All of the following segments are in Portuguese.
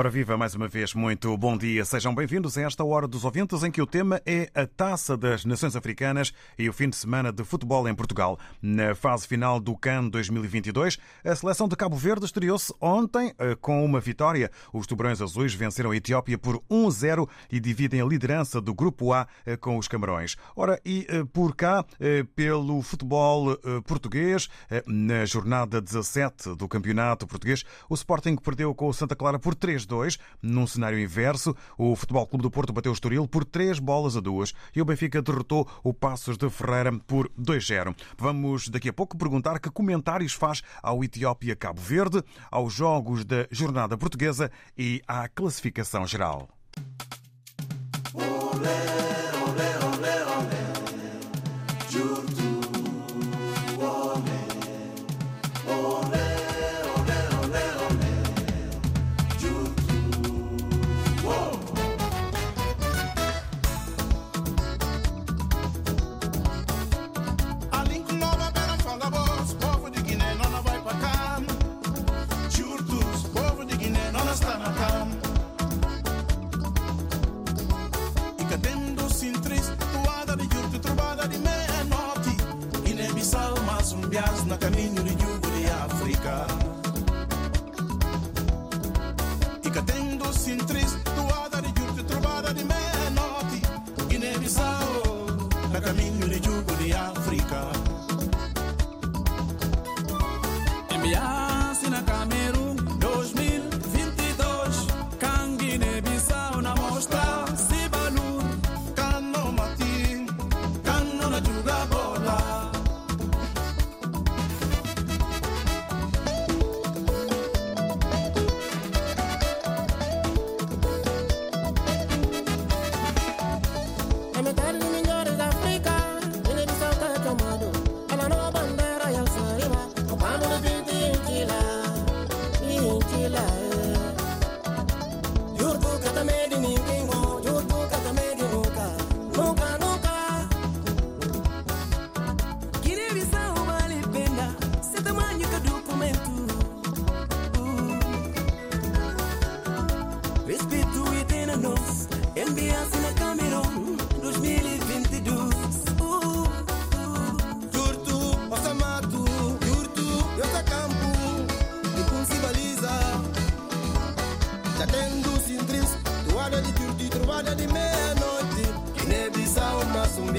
Ora viva mais uma vez, muito bom dia. Sejam bem-vindos a esta hora dos ouvintes em que o tema é a Taça das Nações Africanas e o fim de semana de futebol em Portugal. Na fase final do CAN 2022, a seleção de Cabo Verde estreou-se ontem eh, com uma vitória. Os tubarões azuis venceram a Etiópia por 1-0 e dividem a liderança do Grupo A eh, com os Camarões. Ora, e eh, por cá, pelo futebol português, na jornada 17 do Campeonato Português, o Sporting perdeu com o Santa Clara por 3 3-2. Num cenário inverso, o Futebol Clube do Porto bateu o Estoril por 3 bolas a 2 e o Benfica derrotou o Passos de Ferreira por 2-0. Vamos daqui a pouco perguntar que comentários faz ao Etiópia-Cabo Verde, aos jogos da jornada portuguesa e à classificação geral. na É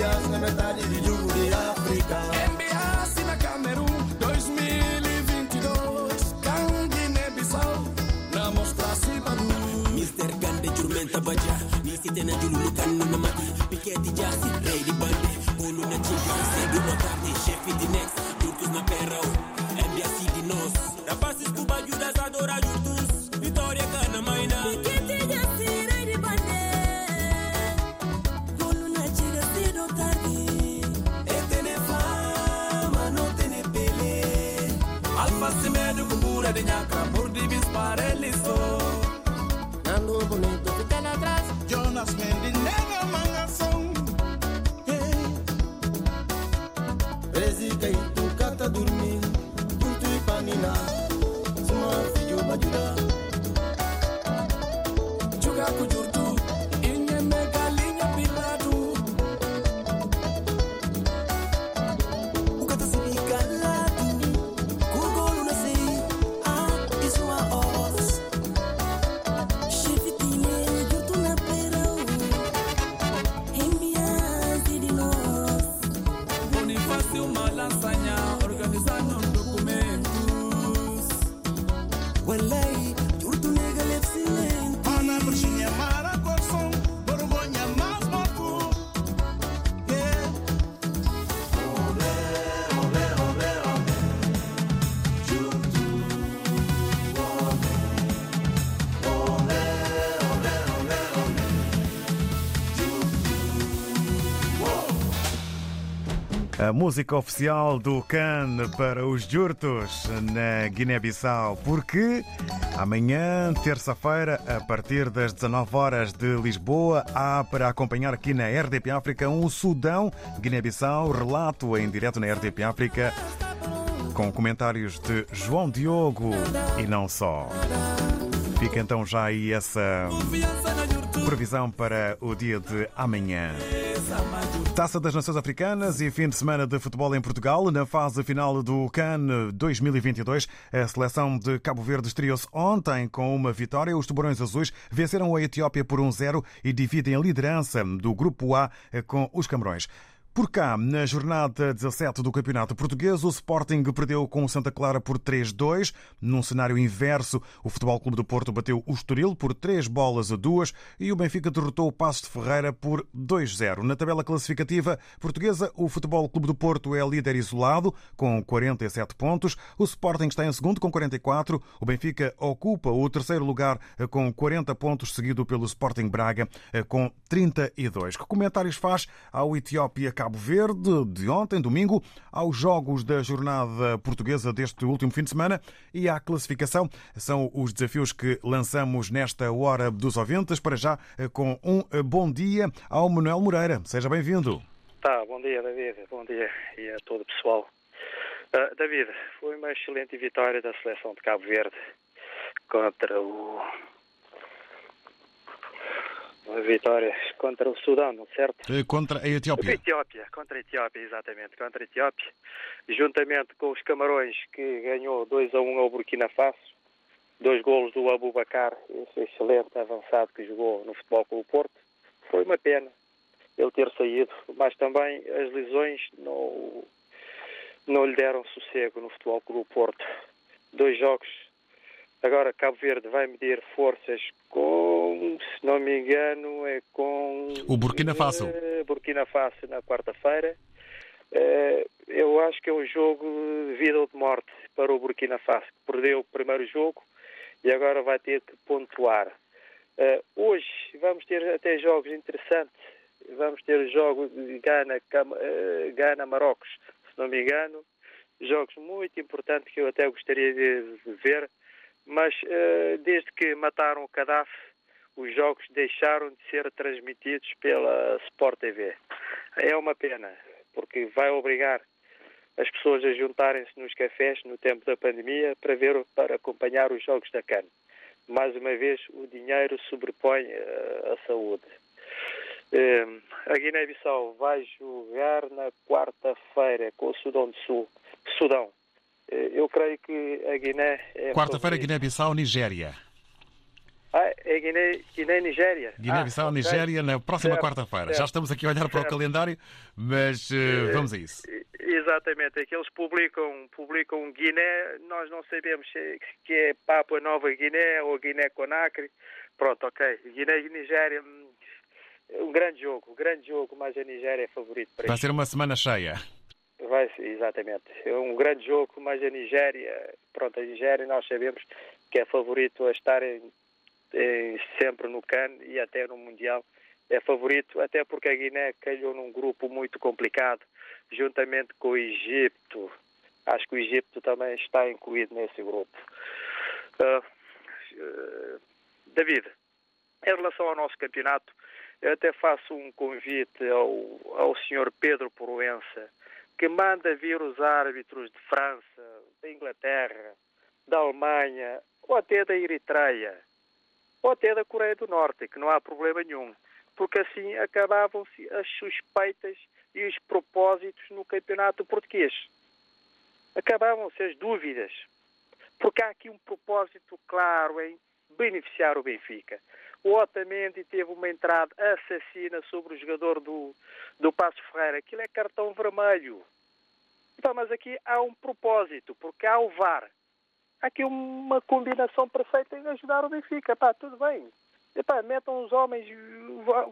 Sumbias, na metade de jugo de África. Enviasse na Camerun 2022. Can Guiné-Bissau, na mostra Sibalu. Mr. Gande Jurmenta Baja Nisi tena jululu kanu na mati Piketi jasi, rei di bande Bulu na chica, sedu na tarde Chefe di next, A música oficial do CAN para os Jurtos na Guiné-Bissau, porque amanhã, terça-feira, a partir das 19 horas de Lisboa, há para acompanhar aqui na RDP África um Sudão Guiné-Bissau, relato em direto na RDP África, com comentários de João Diogo e não só. Fica então já aí essa previsão para o dia de amanhã. Taça das Nações Africanas e fim de semana de futebol em Portugal. Na fase final do CAN 2022, a seleção de Cabo Verde estreou-se ontem com uma vitória. Os Tubarões Azuis venceram a Etiópia por 1-0 e dividem a liderança do Grupo A com os Camarões. Por cá, na jornada 17 do Campeonato Português, o Sporting perdeu com o Santa Clara por 3-2. Num cenário inverso, o Futebol Clube do Porto bateu o Estoril por 3 bolas a 2 e o Benfica derrotou o Passo de Ferreira por 2-0. Na tabela classificativa portuguesa, o Futebol Clube do Porto é líder isolado com 47 pontos. O Sporting está em segundo com 44. O Benfica ocupa o terceiro lugar com 40 pontos, seguido pelo Sporting Braga com 32. Que comentários faz ao Etiópia Cabo Verde de ontem, domingo, aos jogos da jornada portuguesa deste último fim de semana e à classificação. São os desafios que lançamos nesta hora dos ouvintes. Para já, com um bom dia ao Manuel Moreira. Seja bem-vindo. Tá, bom dia, David. Bom dia e a todo o pessoal. Uh, David, foi uma excelente vitória da seleção de Cabo Verde contra o uma vitória contra o Sudão, não é certo? Contra a Etiópia. Etiópia, contra a Etiópia, exatamente, contra a Etiópia, juntamente com os Camarões, que ganhou 2 a 1 ao Burkina Faso, dois golos do Abubacar, esse excelente avançado que jogou no Futebol com o Porto. Foi uma pena ele ter saído, mas também as lesões não, não lhe deram sossego no Futebol Clube Porto. Dois jogos Agora Cabo Verde vai medir forças com, se não me engano, é com o Burkina Faso. Uh, Burkina Faso na quarta-feira. Uh, eu acho que é um jogo de vida ou de morte para o Burkina Faso, que perdeu o primeiro jogo e agora vai ter que pontuar. Uh, hoje vamos ter até jogos interessantes. Vamos ter jogos de Gana, Gana, Marrocos, se não me engano. Jogos muito importantes que eu até gostaria de ver mas desde que mataram o Gaddafi, os jogos deixaram de ser transmitidos pela Sport TV. É uma pena, porque vai obrigar as pessoas a juntarem-se nos cafés no tempo da pandemia para ver para acompanhar os jogos da CAN. Mais uma vez, o dinheiro sobrepõe uh, a saúde. Uh, a Guiné-Bissau vai jogar na quarta-feira com o Sudão do Sul. Sudão. Eu creio que a Guiné. É Quarta-feira, Guiné-Bissau, Nigéria. Ah, é Guiné, Guiné Nigéria. Guiné-Bissau, ah, Nigéria, okay. na próxima quarta-feira. Já estamos aqui a olhar para o calendário, mas uh, vamos a isso. Exatamente, é que eles publicam, publicam Guiné, nós não sabemos se que é Papua Nova Guiné ou Guiné-Conakry. Pronto, ok. Guiné e Nigéria, um grande jogo, um grande jogo, mas a Nigéria é favorito para Vai ser uma semana cheia. Vai, exatamente. É um grande jogo, mas a Nigéria, pronto, a Nigéria nós sabemos que é favorito a estar em, sempre no CAN e até no Mundial. É favorito, até porque a Guiné calhou num grupo muito complicado, juntamente com o Egito. Acho que o Egito também está incluído nesse grupo. Uh, uh, David, em relação ao nosso campeonato, eu até faço um convite ao, ao senhor Pedro Proença, que manda vir os árbitros de França, da Inglaterra, da Alemanha, ou até da Eritreia, ou até da Coreia do Norte, que não há problema nenhum, porque assim acabavam-se as suspeitas e os propósitos no campeonato português. Acabavam-se as dúvidas, porque há aqui um propósito claro em beneficiar o Benfica. O Otamendi teve uma entrada assassina sobre o jogador do, do Passo Ferreira. Aquilo é cartão vermelho. Então, mas aqui há um propósito, porque há o VAR. Há aqui uma combinação perfeita em ajudar o Benfica. Pá, tudo bem. Epá, metam os homens,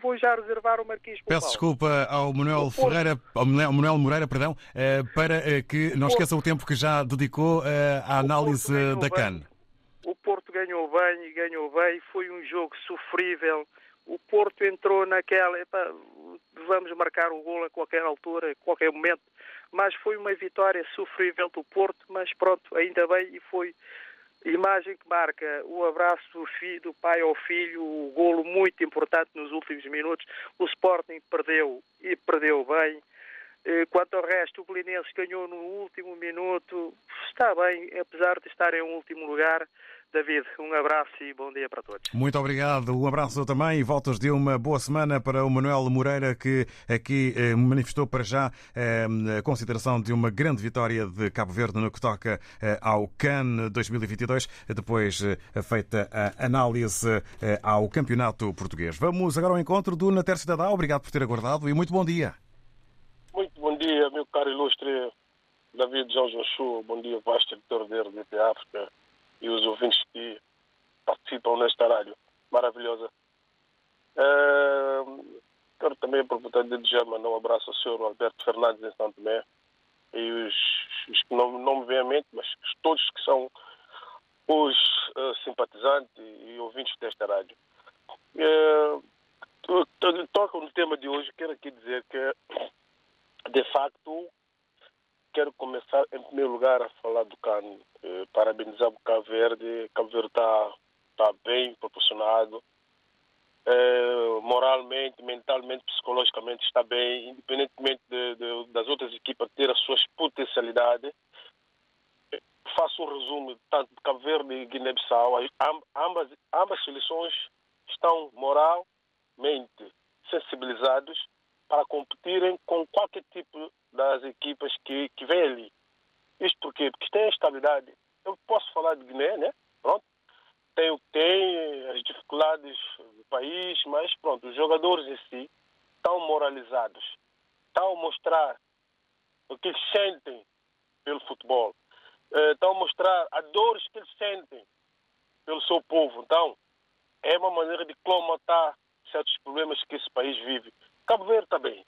vou já reservar o Marquês Peço desculpa ao Manuel Ferreira, ao Manuel Moreira, perdão, eh, para eh, que não esqueça o tempo que já dedicou eh, à análise da CAN. O Porto ganhou bem e ganhou bem, foi um jogo sofrível. O Porto entrou naquela, epá, vamos marcar o gol a qualquer altura, a qualquer momento. Mas foi uma vitória sofrível do Porto, mas pronto, ainda bem e foi imagem que marca o abraço do, filho, do pai ao filho, o golo muito importante nos últimos minutos. O Sporting perdeu e perdeu bem. Eh, Quanto ao resto, o Belenenses ganhou no último minuto. Está bem, apesar de estar em último lugar. David, um abraço e bom dia para todos. Muito obrigado. Um abraço também e voltas de uma boa semana para o Manuel Moreira, que aqui eh, manifestou para já eh, a consideração de uma grande vitória de Cabo Verde no que toca ao CAN 2022, depois feita a análise ao Campeonato Português. Vamos agora ao encontro do Nater Cidadá. Obrigado por ter aguardado e muito bom dia. Muito bom dia, meu caro ilustre David João Joshua. Bom dia, vasto editor da RDP África e os ouvintes que participam nesta rádio maravilhosa. Quero também aproveitar de desejar mandar um abraço ao senhor Alberto Fernandes em Santo Tomé e os, os que não, não me vêm à mente, mas todos que são os uh, simpatizantes e ouvintes desta rádio. Uh, toca no tema de hoje, quero aqui dizer que, de facto, quero começar, em primeiro lugar, a falar do CAN. Eh, parabenizar o Cabo Verde. Cabo Verde está tá bem proporcionado. Eh, moralmente, mentalmente, psicologicamente está bem, independentemente de, de, das outras equipas ter as suas potencialidades. Eh, faço um resumo tanto de Cabo Verde e Guiné-Bissau. Ambas, ambas seleções estão moralmente sensibilizados para competirem com qualquer tipo das equipas que, que vem ali. Isto porquê? Porque tem estabilidade. Eu posso falar de Guiné, né? Pronto. Tem o que tem, as dificuldades do país, mas pronto, os jogadores em si estão moralizados. Estão a mostrar o que eles sentem pelo futebol. Estão a mostrar a dores que eles sentem pelo seu povo. Então, é uma maneira de colmatar certos problemas que esse país vive. Cabo Verde bem.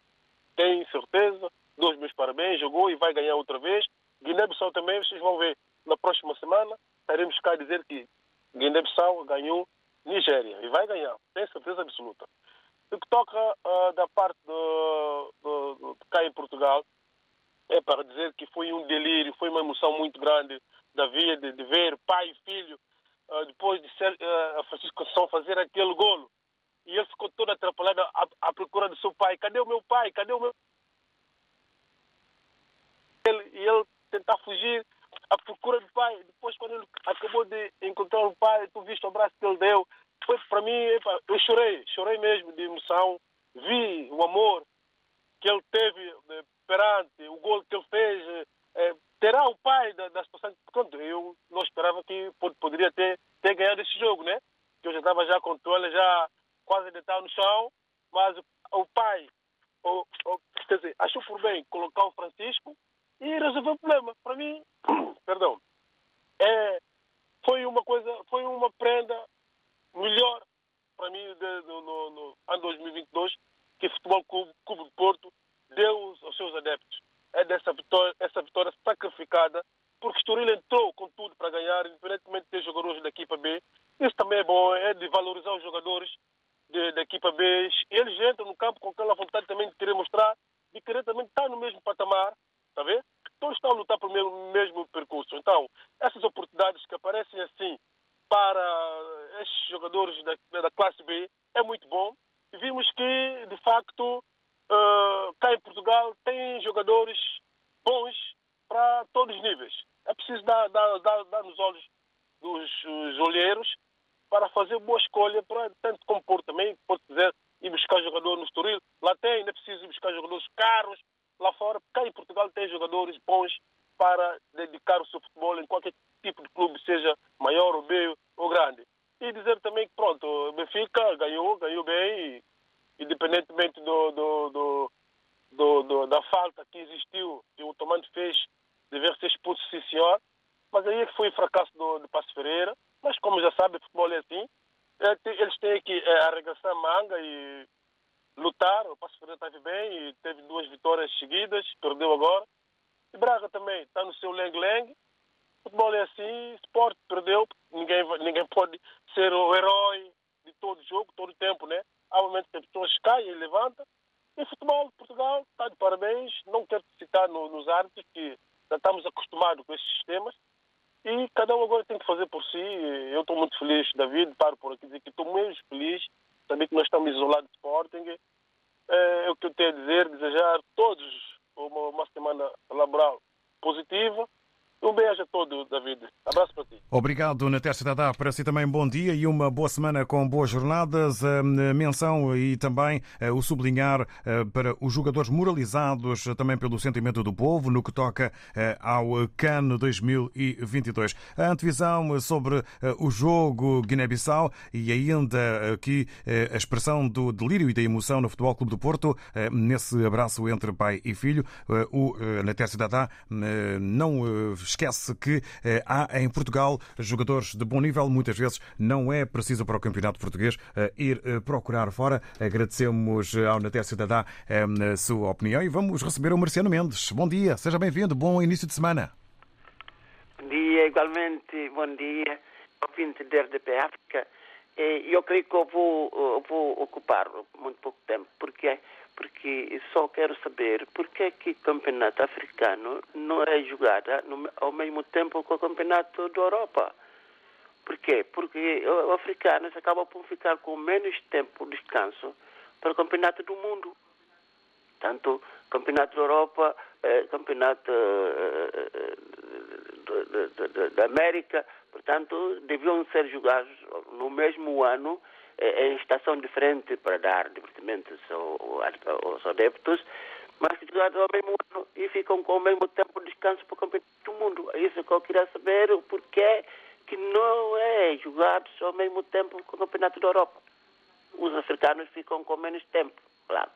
Tem certeza. Dois meus parabéns. Jogou e vai ganhar outra vez. Guiné-Bissau também, vocês vão ver na próxima semana. Estaremos cá a dizer que Guiné-Bissau ganhou Nigéria. E vai ganhar. Tem certeza absoluta. O que toca uh, da parte de cá em Portugal é para dizer que foi um delírio, foi uma emoção muito grande da vida de, de ver pai e filho uh, depois de ser, uh, a Francisco São fazer aquele golo e ele ficou todo atrapalhado à, à, procura do seu pai. Cadê o meu pai? Cadê o meu. Ele, e ele tentar fugir à procura do pai. Depois, quando ele acabou de encontrar o pai, tu viste o abraço que ele deu. Foi para mim, eu chorei, chorei mesmo de emoção. Vi o amor que ele teve eh, perante o gol que ele fez. Eh, terá o pai da, da situação. Pronto, eu não esperava que poderia ter, ter ganhado esse jogo, né? Que eu já estava já com toalha, já quase deitado no chão, mas o pai, o, o, quer dizer, achou por bem colocar o Francisco e resolveu o problema. Para mim, perdão, é, foi uma coisa, foi uma prenda melhor para mim de, de, no, no ano 2022 que o Futebol Clube, Clube de Porto deu aos seus adeptos. É dessa vitória, essa vitória sacrificada, porque Estoril entrou com tudo para ganhar, independentemente de ter jogadores da equipa B. Isso também é bom, é de valorizar os jogadores da equipa B. Eles entram no campo com aquela vontade também de querer mostrar, de querer também estar no mesmo patamar, está ver? Todos estão a lutar pelo mesmo, mesmo percurso. Então, essas oportunidades que aparecem assim para estes jogadores da, da classe B é muito bom. E vimos que, de facto, uh, cá em Portugal tem jogadores bons para todos os níveis. É preciso dar, dar, dar, dar nos olhos dos olheiros para fazer boa escolha, para, tanto também, pode dizer, ir buscar jogadores no Estoril. Lá tem, ainda precisa ir buscar jogadores caros. Lá fora, cá em Portugal tem jogadores bons para dedicar o seu futebol em qualquer tipo de clube, seja maior ou meio ou grande. E dizer também que, pronto, o Benfica ganhou, ganhou bem, independentemente do, do, do, do, do da falta que existiu, que o Tomante fez, dever ser expulso, sim senhor, mas aí é foi o fracasso do, do Passo Ferreira, mas como já sabe, o futebol é assim. Eles têm que é, arregaçar manga e lutar. O Passo Ferreira esteve bem e teve duas vitórias seguidas, perdeu agora. E Braga também está no seu lengue-lengue. Futebol é assim, esporte perdeu, ninguém, ninguém pode ser o herói de todo jogo, todo tempo, né? Há momentos que as pessoas caem e levantam. o futebol de Portugal está de parabéns. Não quero citar no, nos árbitros, que já estamos acostumados com esses sistemas. E cada um agora tem que fazer por si. Eu estou muito feliz, David, paro por aqui dizer que estou mesmo feliz. Saber que nós estamos isolados de Sporting. É, é o que eu tenho a dizer, desejar a todos uma, uma semana laboral positiva um beijo a todo, David. Abraço para ti. Obrigado, Natécia Dadá. Para si também bom dia e uma boa semana com boas jornadas. A menção e também eh, o sublinhar eh, para os jogadores moralizados também pelo sentimento do povo no que toca eh, ao CAN 2022. A antevisão sobre o jogo Guiné-Bissau e ainda aqui a expressão do delírio e da emoção no Futebol Clube do Porto nesse abraço entre pai e filho. O Natécia Dadá não esquece que eh, há em Portugal jogadores de bom nível. Muitas vezes não é preciso para o campeonato português eh, ir eh, procurar fora. Agradecemos ao Naté Cidadá a sua opinião e vamos receber o Marciano Mendes. Bom dia, seja bem-vindo. Bom início de semana. Bom dia, igualmente. Bom dia, ouvinte da RDP África. Eu creio que eu vou, eu vou ocupar muito pouco tempo, porque porque só quero saber por que é que campeonato africano não é jogado ao mesmo tempo que o campeonato da Europa. Por quê? Porque os africanos acabam por ficar com menos tempo de descanso para o campeonato do mundo. Tanto campeonato da Europa, eh, campeonato eh, da América, portanto, deviam ser jogados no mesmo ano em estação diferente para dar divertimento aos adeptos, mas que jogaram ao mesmo ano e ficam com o mesmo tempo de descanso para o campeonato do mundo. É isso que eu queria saber, o porquê que não é jogado ao mesmo tempo com o campeonato da Europa. Os africanos ficam com menos tempo, claro.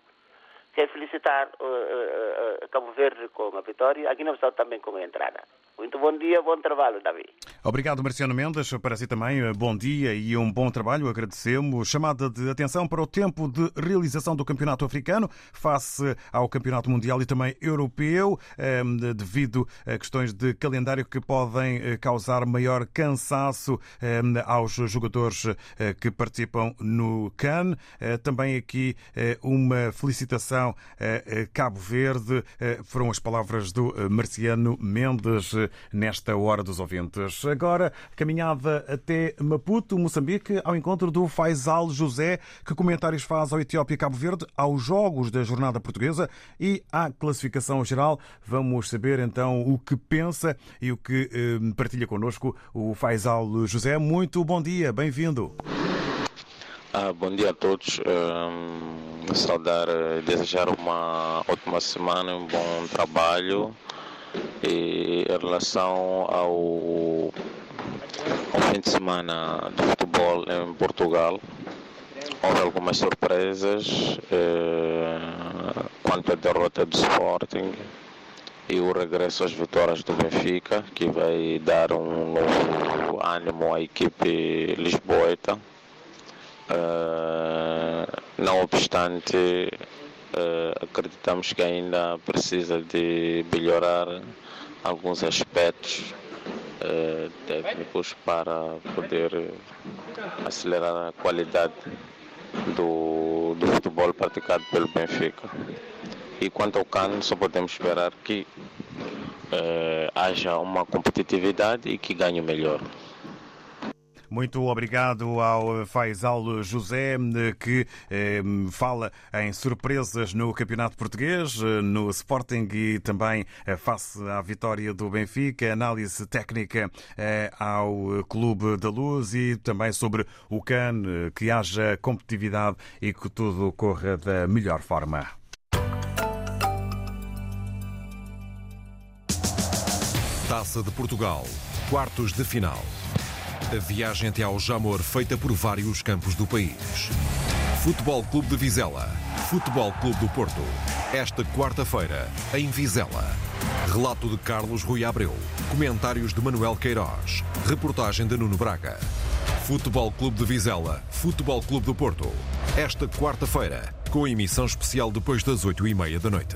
Quero felicitar uh, uh, uh, Cabo Verde com a vitória, a Guiné-Bissau também com a entrada. Muito bom dia, bom trabalho, Davi. Obrigado, Marciano Mendes. Para si também, eh, bom dia e um bom trabalho. Agradecemos. Chamada de atenção para o tempo de realização do Campeonato Africano face ao Campeonato Mundial e também Europeu, ehm, devido a questões de calendário que podem eh, causar maior cansaço ehm, aos jogadores eh, que participam no CAN. Também aqui uma felicitação a Cabo Verde. Foram as palavras do Marciano Mendes nesta hora dos ouvintes. Agora, caminhada até Maputo, Moçambique, ao encontro do Faisal José. Que comentários faz ao Etiópia Cabo Verde, aos jogos da jornada portuguesa e à classificação geral? Vamos saber então o que pensa e o que eh, partilha connosco o Faisal José. Muito bom dia, bem-vindo. Ah, bom dia a todos. Um, saudar, eh, desejar uma ótima semana, um bom trabalho e em relação ao, ao fim de semana de futebol em Portugal, houve algumas surpresas eh, quanto à derrota do Sporting e o regresso às vitórias do Benfica, que vai dar um novo ânimo à equipe lisboeta. Uh, não obstante, uh, acreditamos que ainda precisa de melhorar alguns aspectos uh, técnicos para poder acelerar a qualidade do, do futebol praticado pelo Benfica. E quanto ao CAN, só podemos esperar que haja uma competitividade e que ganhe melhor. Muito obrigado ao Faisal José, que eh, fala em surpresas no Campeonato Português, no Sporting e também eh, face à vitória do Benfica, análise técnica eh, ao Clube da Luz e também sobre o CAN, que haja competitividade e que tudo corra da melhor forma. Taça de Portugal, quartos de final. A viagem até ao Jamor feita por vários campos do país. Futebol Clube de Vizela. Futebol Clube do Porto. Esta quarta-feira, em Vizela. Relato de Carlos Rui Abreu. Comentários de Manuel Queiroz. Reportagem de Nuno Braga. Futebol Clube de Vizela. Futebol Clube do Porto. Esta quarta-feira, com emissão especial depois das oito e meia da noite.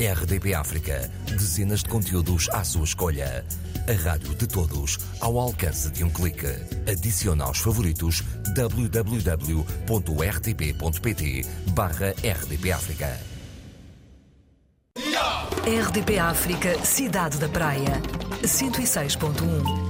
RDP África, dezenas de conteúdos à sua escolha. A rádio de todos, ao alcance de um clique. Adicione aos favoritos www.rtp.pt barra RDP África. RDP África, Cidade da Praia, 106.1.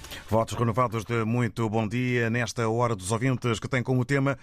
Votos renovados de muito bom dia nesta hora dos ouvintes que tem como tema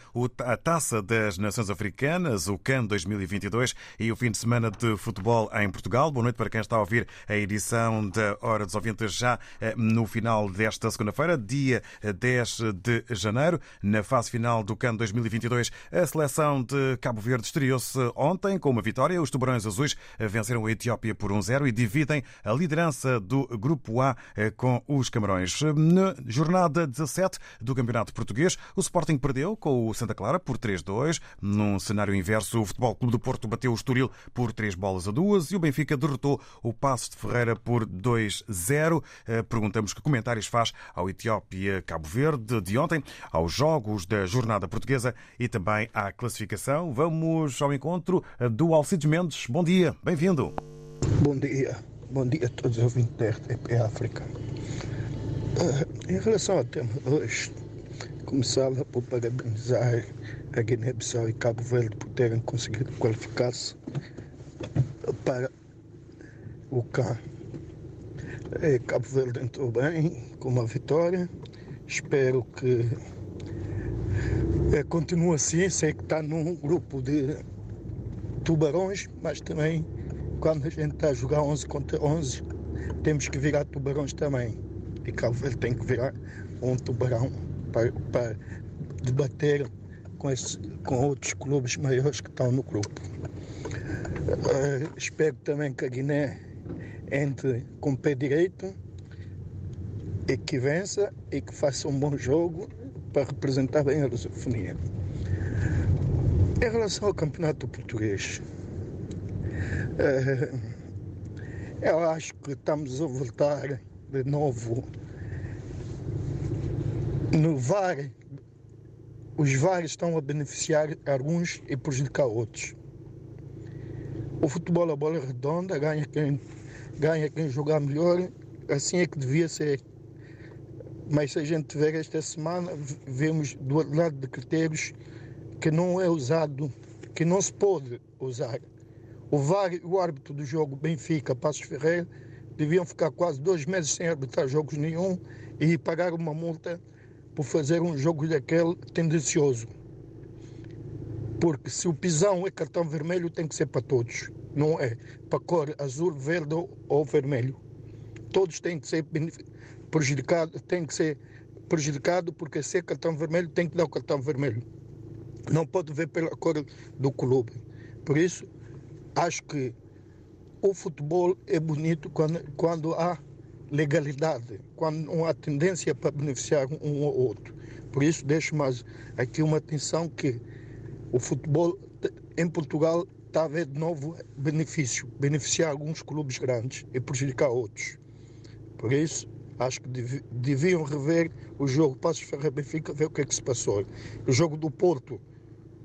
a Taça das Nações Africanas, o CAN 2022 e o fim de semana de futebol em Portugal. Boa noite para quem está a ouvir a edição da Hora dos Ouvintes já eh, no final desta segunda-feira, dia 10 de janeiro. Na fase final do CAN 2022, a seleção de Cabo Verde estreou-se ontem com uma vitória. Os Tubarões Azuis venceram a Etiópia por 1-0 e dividem a liderança do Grupo A eh, com os Camarões. Na jornada 17 do Campeonato Português, o Sporting perdeu com o Santa Clara por 3-2. Num cenário inverso, o Futebol Clube do Porto bateu o Estoril por 3 bolas a 2 e o Benfica derrotou o Passos de Ferreira por 2-0. Eh, perguntamos que comentários faz ao Etiópia-Cabo Verde de ontem, aos jogos da jornada portuguesa e também à classificação. Vamos ao encontro do Alcides Mendes. Bom dia, bem-vindo. Bom dia, bom dia a todos os ouvintes da RTP África. Em relação ao tema hoje, começava por parabenizar a Guiné-Bissau e Cabo Verde por terem conseguido qualificar-se para o CAN. E Cabo Verde entrou bem com uma vitória. Espero que é, continue assim. Sei que está num grupo de tubarões, mas também quando a gente está a jogar 11 contra 11, temos que virar tubarões também e Cabo tem que virar um tubarão para, para debater com, esse, com outros clubes maiores que estão no grupo. Uh, espero também que a Guiné entre com o pé direito e que vença e que faça um bom jogo para representar bem a lusofonia. Em relação ao campeonato português, uh, eu acho que estamos a voltar de novo no VAR, os VAR estão a beneficiar alguns e prejudicar outros. O futebol, a bola é redonda, ganha quem, ganha quem jogar melhor, assim é que devia ser. Mas se a gente ver esta semana, vemos do lado de critérios que não é usado, que não se pode usar. O VAR o árbitro do jogo Benfica, Passos Ferreira, deviam ficar quase dois meses sem arbitrar jogos nenhum e pagar uma multa por fazer um jogo daquele tendencioso. Porque se o pisão é cartão vermelho, tem que ser para todos. Não é para cor azul, verde ou vermelho. Todos têm que ser prejudicados, têm que ser prejudicado porque se é cartão vermelho, tem que dar o cartão vermelho. Não pode ver pela cor do clube. Por isso, acho que o futebol é bonito quando, quando há legalidade, quando não há tendência para beneficiar um ou outro. Por isso, deixo mais aqui uma atenção que o futebol em Portugal está a ver de novo benefício, beneficiar alguns clubes grandes e prejudicar outros. Por isso, acho que deviam rever o jogo Passos Ferreira Benfica, ver o que é que se passou. O jogo do Porto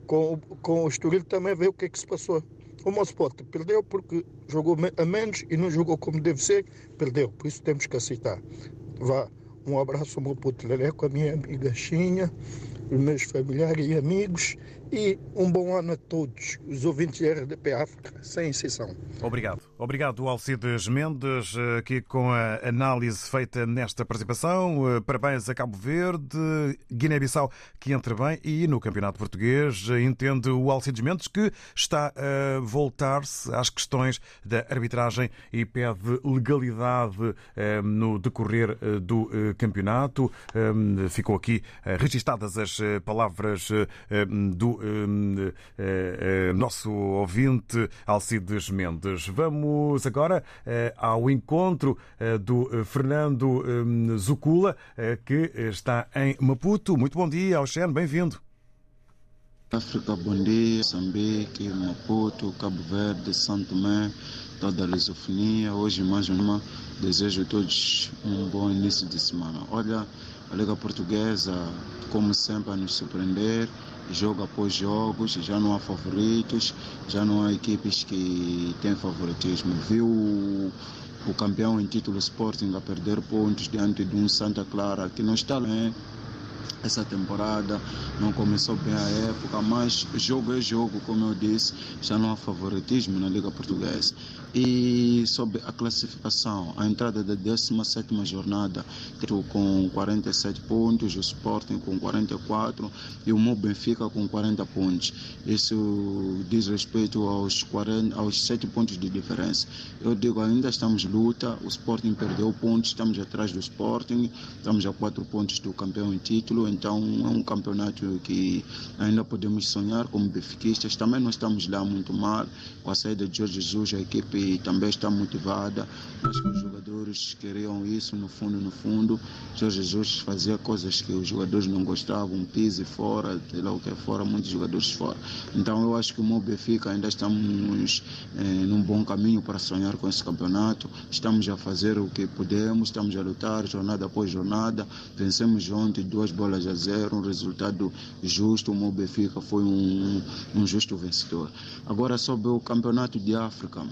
com, com o Estoril também ver o que é que se passou. O Mosport perdeu porque jogou a menos e não jogou como deve ser, perdeu. Por isso temos que aceitar. Vá, um abraço ao meu puto Leleco, a minha amiga Xinha, meus familiares e amigos e um bom ano a todos os ouvintes da RDP África, sem exceção. Obrigado. Obrigado, Alcides Mendes, aqui com a análise feita nesta participação. Parabéns a Cabo Verde, Guiné-Bissau, que entra bem, e no Campeonato Português entende o Alcides Mendes que está a voltar-se às questões da arbitragem e pede legalidade eh, no decorrer eh, do eh, campeonato. Ficou aqui registadas as palavras do nosso ouvinte Alcides Mendes. Vamos agora ao encontro do Fernando Zucula, que está em Maputo. Muito bom dia, Oxen, bem-vindo. África, bom dia, Moçambique, Maputo, Cabo Verde, Santo Tomé, toda a lusofonia. Hoje, mais uma, desejo a todos um bom início de semana. Olha, a Liga Portuguesa, como sempre, a nos surpreender, jogo após jogos, já não há favoritos, já não há equipes que têm favoritismo. Viu o campeão em título Sporting a perder pontos diante de um Santa Clara que não está bem essa temporada, não começou bem a época, mas jogo é jogo, como eu disse, já não há favoritismo na Liga Portuguesa. E sobre a classificação, a entrada da 17 jornada, com 47 pontos, o Sporting com 44 e o Mo Benfica com 40 pontos. Isso diz respeito aos, 40, aos 7 pontos de diferença. Eu digo, ainda estamos luta, o Sporting perdeu pontos, estamos atrás do Sporting, estamos a 4 pontos do campeão em título, então é um campeonato que ainda podemos sonhar como benfiquistas. Também não estamos lá muito mal, com a saída de Jorge Jesus, a equipe também está motivada. Acho que os jogadores queriam isso no fundo, no fundo. Jorge Jesus fazia coisas que os jogadores não gostavam, pise fora, sei lá o que é fora, muitos jogadores fora. Então eu acho que o Mobe fica, ainda estamos eh, num bom caminho para sonhar com esse campeonato. Estamos a fazer o que podemos, estamos a lutar jornada após jornada. Vencemos ontem duas bolas a zero, um resultado justo. O Mobe fica foi um, um justo vencedor. Agora sobre o campeonato de África.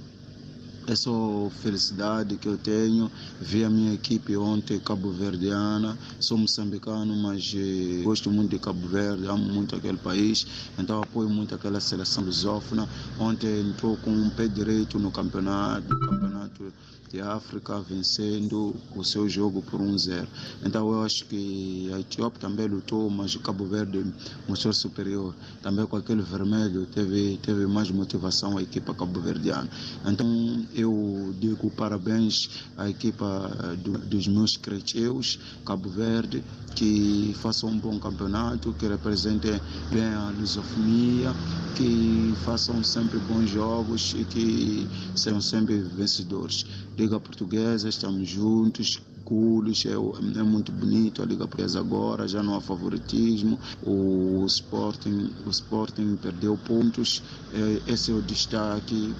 É só felicidade que eu tenho. Vi a minha equipe ontem, cabo-verdiana. Sou moçambicano, mas eh, gosto muito de Cabo Verde, amo muito aquele país. Então apoio muito aquela seleção lusófona. Ontem entrou com um pé direito no campeonato, campeonato de África, vencendo o seu jogo por 1-0. Então eu acho que a Etiópia também lutou, mas o Cabo Verde mostrou superior. Também com aquele vermelho teve, teve mais motivação a equipa cabo-verdiana. Então eu digo parabéns à equipa do, dos meus crecheus, Cabo Verde, que façam um bom campeonato, que representem bem a lusofonia, que façam sempre bons jogos e que sejam sempre vencedores. Liga Portuguesa, estamos juntos, Culos, é, é, muito bonito a Liga Portuguesa agora, já não há favoritismo, o Sporting, o Sporting perdeu pontos, é, esse é o destaque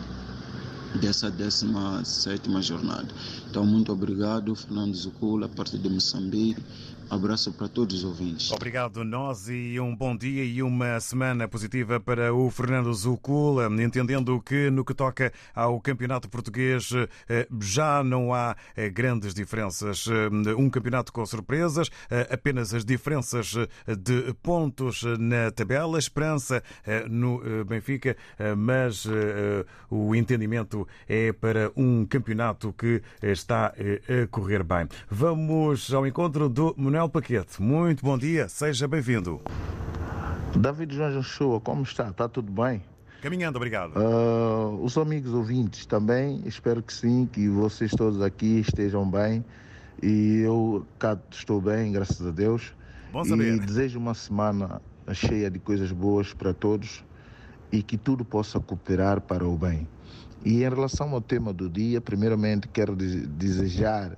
dessa 17 jornada. Então, muito obrigado, Fernando Zucula, a partir de Moçambique. Abraço para todos os ouvintes. Obrigado, nós, e um bom dia e uma semana positiva para o Fernando Zucula, entendendo que no que toca ao Campeonato Português eh, já não há eh, grandes diferenças. Eh, um campeonato com surpresas, apenas as diferenças de pontos na tabela, esperança no Benfica, mas o entendimento é para um campeonato que está a correr bem. Vamos ao encontro do Manuel Paquete. Muito bom dia, seja bem-vindo. David João Joshua, como está? Está tudo bem? Caminhando, obrigado. Uh, os amigos ouvintes também, espero que sim, que vocês todos aqui estejam bem. E eu cá estou bem, graças a Deus. Bom saber. E desejo uma semana cheia de coisas boas para todos e que tudo possa cooperar para o bem. E em relação ao tema do dia, primeiramente quero desejar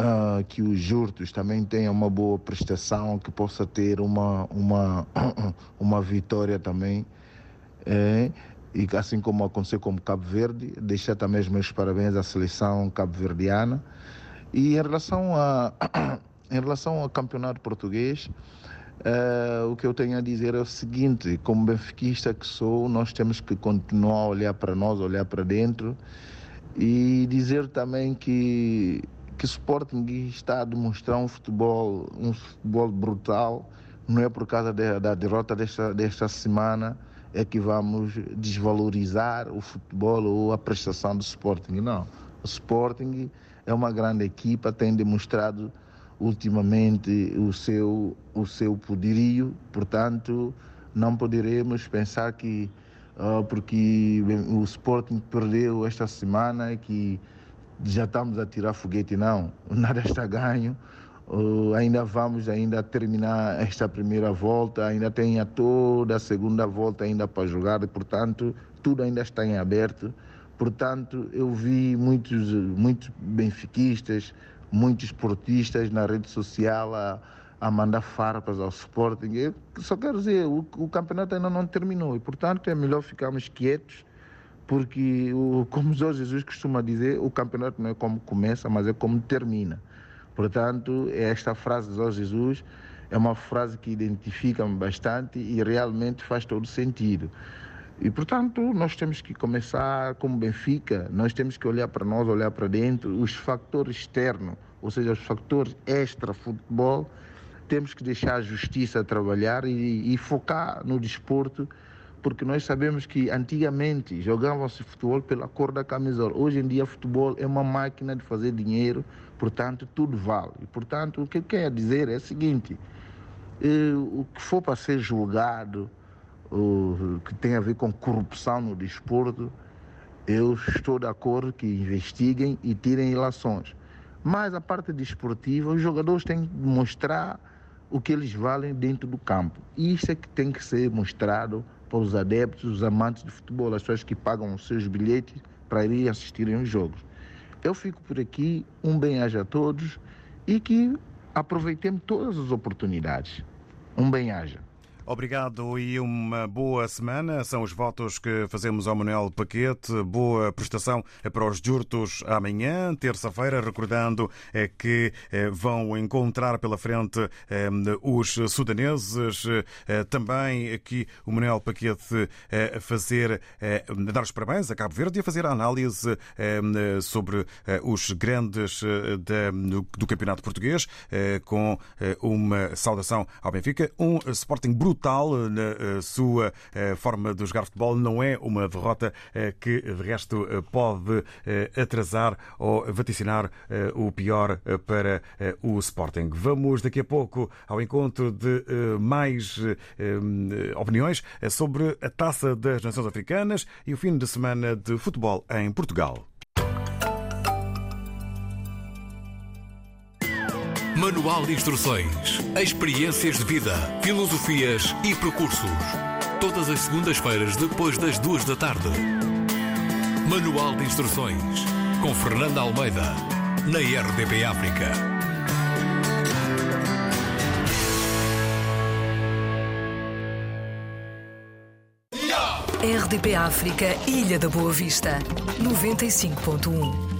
uh, que os jurtos também tenham uma boa prestação, que possa ter uma, uma, uma vitória também. É, e assim como aconteceu com Cabo Verde, deixar também os meus parabéns à seleção cabo-verdiana. E em relação, a, em relação ao campeonato português, Uh, o que eu tenho a dizer é o seguinte: como benfiquista que sou, nós temos que continuar a olhar para nós, olhar para dentro e dizer também que que o Sporting está a demonstrar um futebol, um futebol brutal. Não é por causa de, da derrota desta, desta semana é que vamos desvalorizar o futebol ou a prestação do Sporting. Não. O Sporting é uma grande equipa, tem demonstrado ultimamente o seu, o seu poderio, portanto, não poderemos pensar que uh, porque o Sporting perdeu esta semana que já estamos a tirar foguete, não. Nada está ganho. Uh, ainda vamos ainda terminar esta primeira volta, ainda tem a toda a segunda volta ainda para jogar, portanto, tudo ainda está em aberto Portanto, eu vi muitos, muitos benfiquistas, muitos esportistas na rede social a, a mandar farpas ao Sporting. Eu só quero dizer, o, o campeonato ainda não terminou e, portanto, é melhor ficarmos quietos, porque, o, como Jorge Jesus costuma dizer, o campeonato não é como começa, mas é como termina. Portanto, esta frase de Jorge Jesus é uma frase que identifica-me bastante e realmente faz todo sentido. E, portanto, nós temos que começar como Benfica, nós temos que olhar para nós, olhar para dentro, os fatores externos, ou seja, os fatores extra-futebol, temos que deixar a justiça trabalhar e, e focar no desporto, porque nós sabemos que antigamente jogavam-se futebol pela cor da camisola. Hoje em dia, futebol é uma máquina de fazer dinheiro, portanto, tudo vale. E, portanto, o que quero dizer é o seguinte: eh, o que for para ser julgado, o que tem a ver com corrupção no desporto, eu estou de acordo que investiguem e tirem ilações. Mas a parte desportiva, os jogadores têm que mostrar o que eles valem dentro do campo. Isso é que tem que ser mostrado para os adeptos, os amantes de futebol, as pessoas que pagam os seus bilhetes para irem assistirem os jogos. Eu fico por aqui, um bem-aja a todos e que aproveitemos todas as oportunidades. Um bem-aja. Obrigado e uma boa semana. São os votos que fazemos ao Manuel Paquete. Boa prestação para os jurtos amanhã, terça-feira, recordando eh, que eh, vão encontrar pela frente eh, os sudaneses. Também aqui o Manuel Paquete a fazer, dar os parabéns a Cabo Verde e a fazer a análise sobre os grandes do Campeonato Português, com uma saudação ao Benfica, um Sporting brutal brutal na eh, sua eh, forma de jogar futebol. Não é uma derrota eh, que, de resto, pode atrasar ou vaticinar o pior para o Sporting. Vamos daqui a pouco ao encontro de mais opiniões sobre a Taça das Nações Africanas e o fim de semana de futebol em Portugal. Manual de Instruções. Experiências de vida, filosofias e percursos. Todas as segundas-feiras, depois das duas da tarde. Manual de Instruções. Com Fernanda Almeida. Na RDP África. RDP África, Ilha da Boa Vista, 95.1.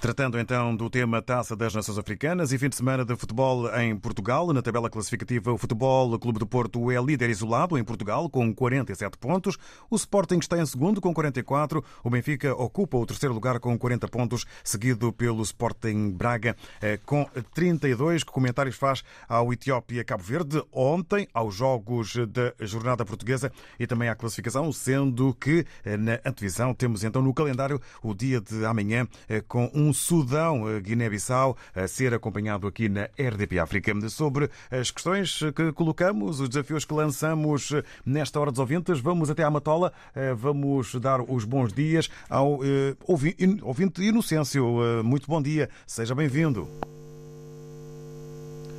Tratando então do tema Taça das Nações Africanas e fim de semana de futebol em Portugal. Na tabela classificativa, o Futebol Clube do Porto é líder isolado em Portugal com 47 pontos. O Sporting está em segundo com 44. O Benfica ocupa o terceiro lugar com 40 pontos, seguido pelo Sporting Braga eh, com 32. Que comentários faz ao Etiópia Cabo Verde ontem aos jogos da jornada portuguesa e também à classificação, sendo que eh, na antevisão temos então no calendário o dia de amanhã eh, com um Sudão, Guiné-Bissau, a ser acompanhado aqui na RDP África. Sobre as questões que colocamos, os desafios que lançamos nesta hora dos ouvintes, vamos até à Matola, vamos dar os bons dias ao ouvinte Inocêncio. Muito bom dia, seja bem-vindo.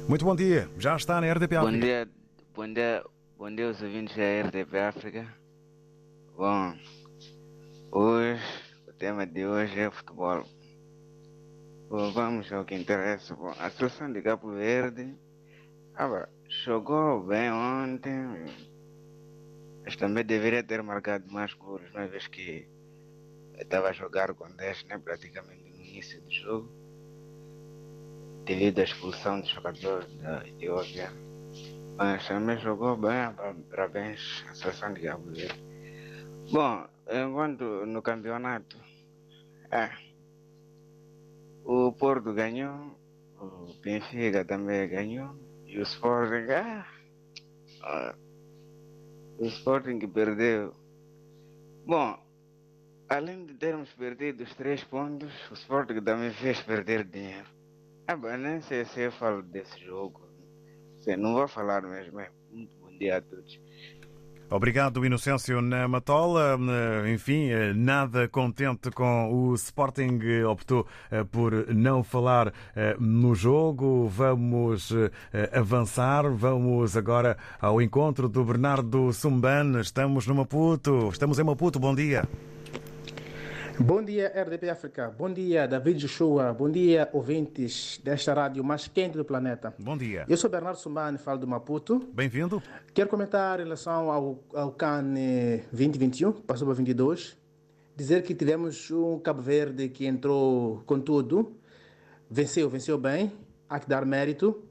Muito bom dia, já está na RDP África. Bom dia, bom dia, bom dia aos ouvintes da RDP África. Bom, hoje, o tema de hoje é futebol. Vamos ao que interessa. Bom, a seleção de Cabo Verde ah, jogou bem ontem, mas também deveria ter marcado mais gols, uma vez que estava a jogar com 10 né, praticamente no início do jogo, devido à expulsão dos jogadores da Etiópia. Mas também jogou bem, parabéns à seleção de Cabo Verde. Bom, enquanto no campeonato, é. O Porto ganhou, o Benfica também ganhou, e o Sporting, ah, ah, o Sporting perdeu. Bom, além de termos perdido os três pontos, o Sporting também fez perder dinheiro. Ah, bem, nem sei se eu falo desse jogo. Sei, não vou falar mesmo. É muito bom dia a todos. Obrigado, Inocêncio na Matola. Enfim, nada contente com o Sporting, optou por não falar no jogo. Vamos avançar, vamos agora ao encontro do Bernardo Sumban. Estamos no Maputo, estamos em Maputo. Bom dia. Bom dia, RDP África. Bom dia, David Joshua. Bom dia, ouvintes desta rádio mais quente do planeta. Bom dia. Eu sou Bernardo Sumbane, falo do Maputo. Bem-vindo. Quero comentar em relação ao, ao CAN 2021, passou para 22. Dizer que tivemos um Cabo Verde que entrou com tudo, venceu, venceu bem, há que dar mérito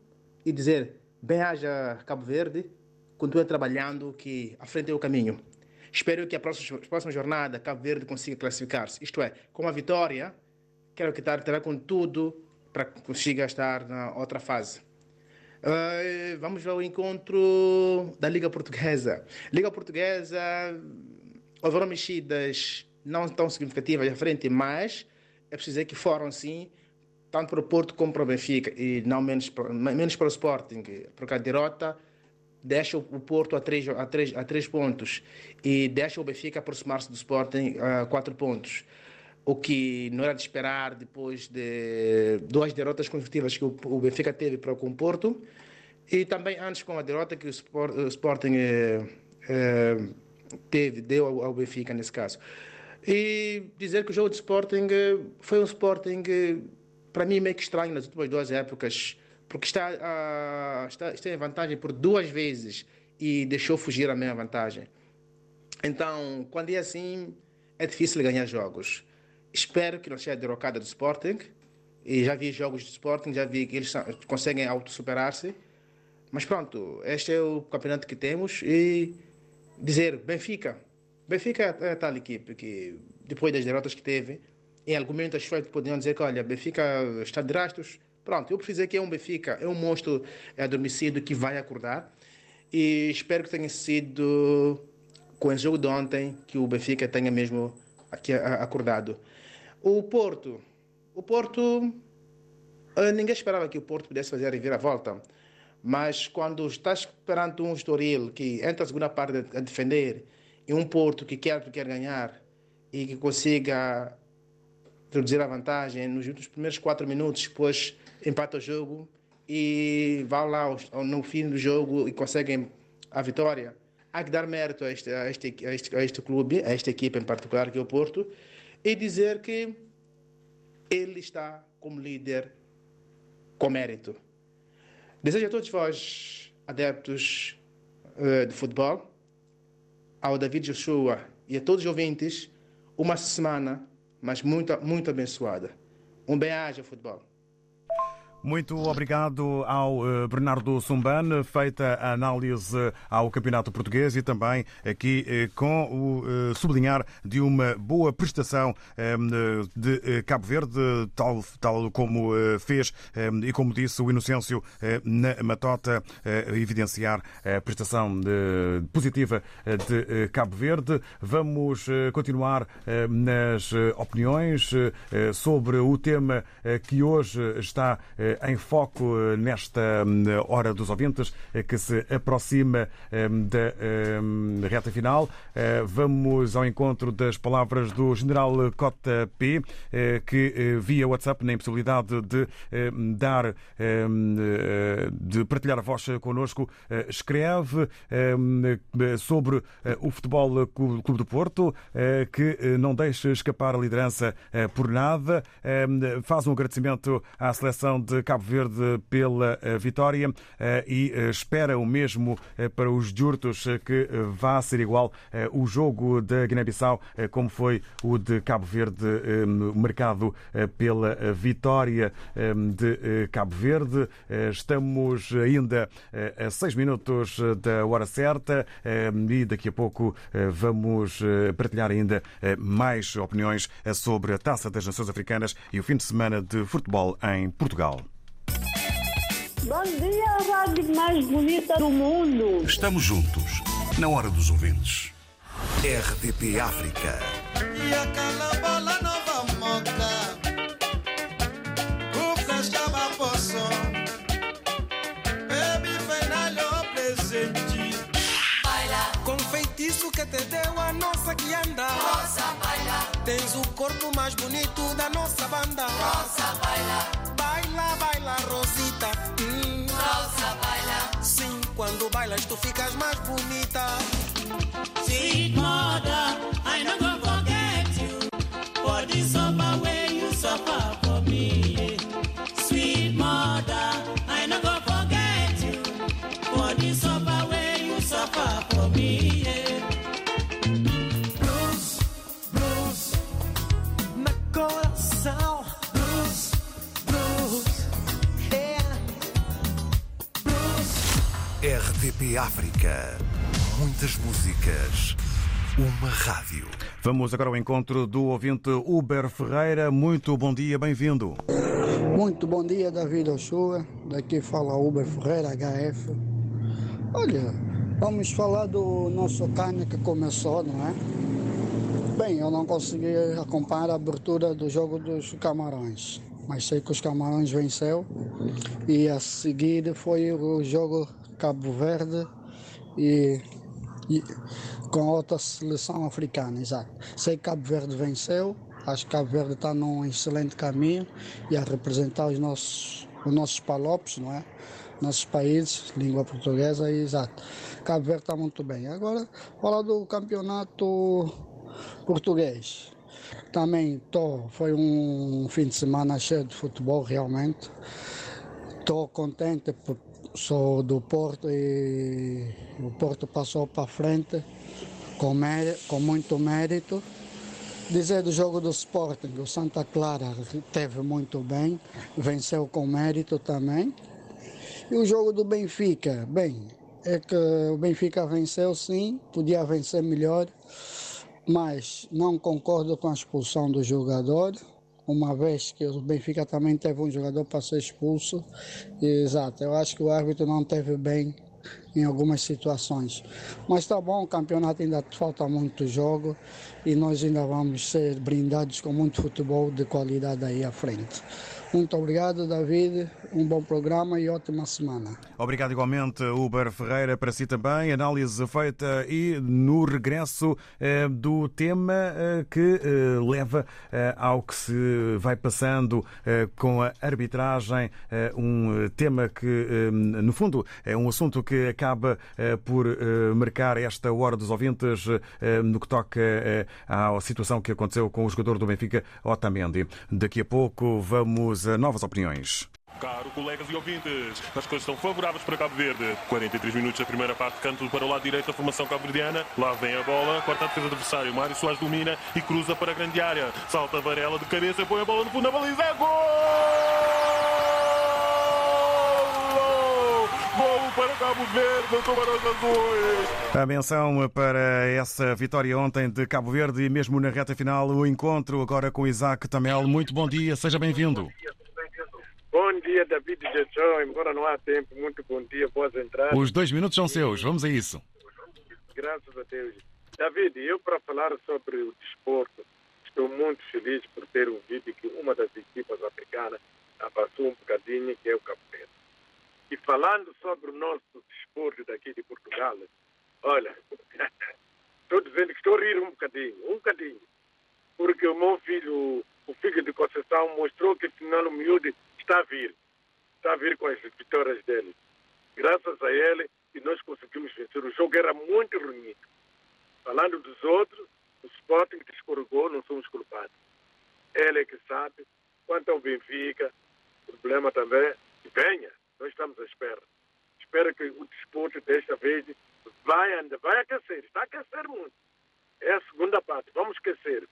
e dizer, bem haja Cabo Verde, continue trabalhando que à frente é o caminho. Espero que a próxima, próxima jornada Cabo Verde consiga classificar-se. Isto é, com a vitória, quero que terá com tudo para que consiga estar na outra fase. Uh, vamos ao encontro da Liga Portuguesa. Liga Portuguesa, houveram mexidas não tão significativas à frente, mas é preciso dizer que foram sim, tanto para o Porto como para o Benfica, e não menos, menos para o Sporting, porque a derrota deixa o Porto a três, a três, a três pontos e deixa o Benfica aproximar-se do Sporting a quatro pontos. O que não era de esperar depois de duas derrotas consecutivas que o Benfica teve para o Porto e também antes com a derrota que o Sporting eh, eh, teve, deu ao, ao, Benfica nesse caso. E dizer que o jogo de Sporting eh, foi um Sporting, para mim, meio que estranho nas últimas duas épocas porque está, uh, está, está em vantagem por duas vezes e deixou fugir a mesma vantagem. Então, quando é assim, é difícil ganhar jogos. Espero que não seja derrocada do Sporting. E já vi jogos do Sporting, já vi que eles conseguem autossuperar-se. Mas pronto, este é o campeonato que temos. E dizer, Benfica. Benfica é tal equipe que, depois das derrotas que teve, em alguns momentos foi que podiam dizer que, olha, Benfica está de rastros, Pronto, eu preciso que é um Benfica, é um monstro adormecido que vai acordar. E espero que tenha sido com o jogo de ontem que o Benfica tenha mesmo aqui acordado. O Porto. O Porto. Eh, ninguém esperava que o Porto pudesse fazer a reviravolta. Mas quando está esperando um Estoril que entra a segunda parte a defender e um Porto que quer, quer ganhar e que consiga reduzir a vantagem nos primeiros quatro minutos, depois empata o jogo e vão lá no fim do jogo e conseguem a vitória. Há que dar mérito a este, a este, a este, a este clube, a esta equipa em particular, que é o Porto, e dizer que ele está como líder com mérito. Desejo a todos vós, adeptos uh, de futebol, ao David Joshua e a todos os ouvintes, uma semana, mas muito, muito abençoada. Um bem-aja, futebol. Muito obrigado ao eh, Bernardo Sumban, feita a análise ao Campeonato Português e também aqui eh, com o eh, sublinhar de uma boa prestação de Cabo Verde, tal, tal como fez e como disse o Inocêncio na Matota, evidenciar a prestação positiva de Cabo Verde. Vamos continuar nas opiniões sobre o tema que hoje está em foco eh, nesta hum, hora dos ouvintes eh, que se aproxima da reta final. Eh, vamos ao encontro das palavras do general Cota P, que via WhatsApp na impossibilidade de dar, de partilhar a voz connosco, escreve sobre o Futebol Clube do Porto, que não deixa escapar a liderança por nada, faz um agradecimento à seleção de Cabo Verde pela eh, vitória eh, e eh, espera o mesmo para os Jurtos que vá ser igual o jogo da Guiné-Bissau como foi o de Cabo Verde marcado pela vitória de Cabo Verde. Estamos ainda a seis minutos da hora certa e daqui a pouco vamos partilhar ainda mais opiniões sobre a Taça das Nações Africanas e o fim de semana de futebol em Portugal. Bom dia, a rádio mais bonita do mundo. Estamos juntos, na hora dos ouvintes. RDP África. E a calabola nova moca. O flechava poço. Baby, foi na presente. Baila. Confeite que te deu a nossa que anda. Rosa baila. Tens o corpo mais bonito da nossa banda. Rosa baila. Baila, baila, Rosita. Quando bailas tu ficas mais bonita. Sweet mother, I go forget you for the suffer RDP África. Muitas músicas. Uma rádio. Vamos agora ao encontro do ouvinte Uber Ferreira. Muito bom dia, bem-vindo. Muito bom dia, David Ochoa. Daqui fala Uber Ferreira, HF. Olha, vamos falar do nosso carne que começou, não é? Bem, eu não consegui acompanhar a abertura do jogo dos Camarões, mas sei que os Camarões venceu e a seguir foi o jogo Cabo Verde e, e com outra seleção africana, exato. Sei que Cabo Verde venceu, acho que Cabo Verde está num excelente caminho e a representar os nossos, os nossos palopes, não é? Nossos países, língua portuguesa, exato. Cabo Verde está muito bem. Agora, falar do campeonato português. Também tô, foi um fim de semana cheio de futebol, realmente. Estou contente, por, sou do Porto e o Porto passou para frente com, mé- com muito mérito. Dizer do jogo do Sporting, o Santa Clara teve muito bem, venceu com mérito também. E o jogo do Benfica, bem, é que o Benfica venceu sim, podia vencer melhor, mas não concordo com a expulsão do jogador, uma vez que o Benfica também teve um jogador para ser expulso. Exato, eu acho que o árbitro não teve bem em algumas situações. Mas tá bom, o campeonato ainda falta muito jogo e nós ainda vamos ser brindados com muito futebol de qualidade aí à frente. Muito obrigado, David. Um bom programa e ótima semana. Obrigado igualmente, Uber Ferreira, para si também. Análise feita e no regresso eh, do tema eh, que eh, leva eh, ao que se vai passando eh, com a arbitragem, eh, um tema que, no fundo, é um assunto que acaba por marcar esta hora dos ouvintes no que toca à situação que aconteceu com o jogador do Benfica, Otamendi. Daqui a pouco vamos a novas opiniões. Caro colegas e ouvintes, as coisas estão favoráveis para Cabo Verde. 43 minutos da primeira parte, canto para o lado direito da formação cabo-verdiana. Lá vem a bola, quarta defesa do adversário. Mário Soares domina e cruza para a grande área. Salta Varela de cabeça, põe a bola no fundo da baliza. Gol! Gol para Cabo Verde, Tubarões Azuis. A menção para essa vitória ontem de Cabo Verde e mesmo na reta final o encontro agora com Isaac Tamel. Muito bom dia, seja bem-vindo. Bom dia, David Jetson. Embora não há tempo, muito bom dia, boas entradas. Os dois minutos são seus, vamos a isso. Graças a Deus. David, eu para falar sobre o desporto, estou muito feliz por ter ouvido que uma das equipas africanas avançou um bocadinho, que é o Cabo Verde. E falando sobre o nosso desporto daqui de Portugal, olha, estou dizendo que estou a rir um bocadinho, um bocadinho. Porque o meu filho, o filho de Conceição, mostrou que afinal o miúdo está a vir. Está a vir com as vitórias dele. Graças a ele, e nós conseguimos vencer. O jogo era muito ruim. Falando dos outros, o Sporting que escorregou, não somos culpados. Ele é que sabe. Quanto ao Benfica, o problema também, venha. Nós estamos à espera. Espero que o desporto desta vez vai vai aquecer. Está a aquecer muito. É a segunda parte. Vamos aquecer.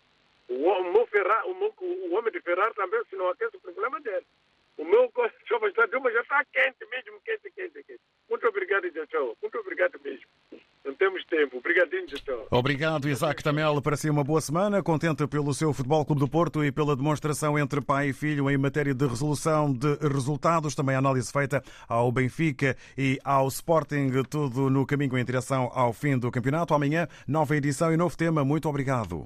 O, meu Ferrar, o, meu, o homem de Ferrari também, se não aquece, o problema é dele. O meu já está, já está quente mesmo, quente, quente, quente. Muito obrigado, Tchau. Muito obrigado mesmo. Não temos tempo. Obrigadinho, Tchau. Obrigado, Isaac Tamel. Para si uma boa semana. Contente pelo seu Futebol Clube do Porto e pela demonstração entre pai e filho em matéria de resolução de resultados. Também a análise feita ao Benfica e ao Sporting. Tudo no caminho em direção ao fim do campeonato. Amanhã, nova edição e novo tema. Muito obrigado.